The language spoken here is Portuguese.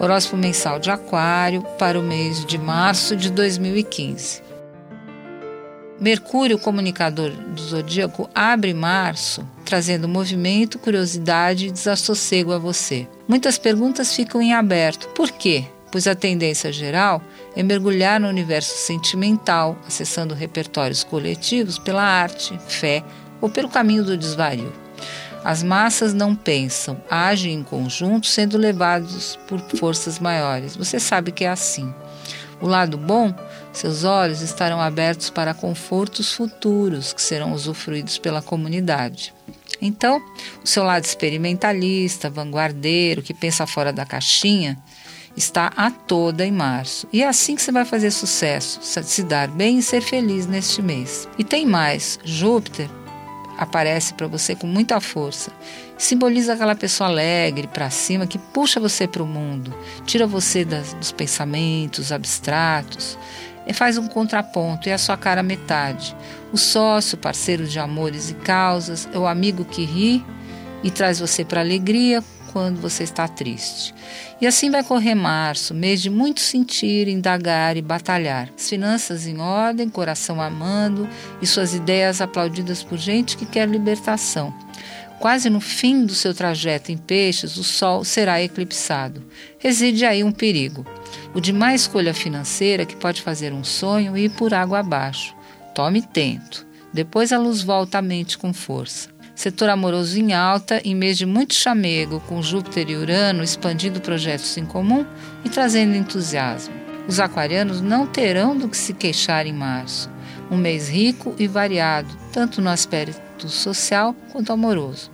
Horóscopo mensal de Aquário para o mês de março de 2015. Mercúrio, comunicador do zodíaco, abre março, trazendo movimento, curiosidade e desassossego a você. Muitas perguntas ficam em aberto. Por quê? Pois a tendência geral é mergulhar no universo sentimental, acessando repertórios coletivos pela arte, fé ou pelo caminho do desvario. As massas não pensam, agem em conjunto, sendo levados por forças maiores. Você sabe que é assim. O lado bom, seus olhos estarão abertos para confortos futuros que serão usufruídos pela comunidade. Então, o seu lado experimentalista, vanguardeiro, que pensa fora da caixinha, está a toda em março. E é assim que você vai fazer sucesso, se dar bem e ser feliz neste mês. E tem mais: Júpiter aparece para você com muita força. Simboliza aquela pessoa alegre, para cima, que puxa você para o mundo, tira você das, dos pensamentos abstratos e faz um contraponto, é a sua cara metade. O sócio, parceiro de amores e causas, é o amigo que ri e traz você para alegria quando você está triste. E assim vai correr março, mês de muito sentir, indagar e batalhar. As finanças em ordem, coração amando e suas ideias aplaudidas por gente que quer libertação. Quase no fim do seu trajeto em peixes, o sol será eclipsado. Reside aí um perigo. O de má escolha financeira que pode fazer um sonho ir por água abaixo. Tome tento. Depois a luz volta à mente com força. Setor amoroso em alta, em mês de muito chamego, com Júpiter e Urano expandindo projetos em comum e trazendo entusiasmo. Os aquarianos não terão do que se queixar em março. Um mês rico e variado, tanto no aspecto social quanto amoroso.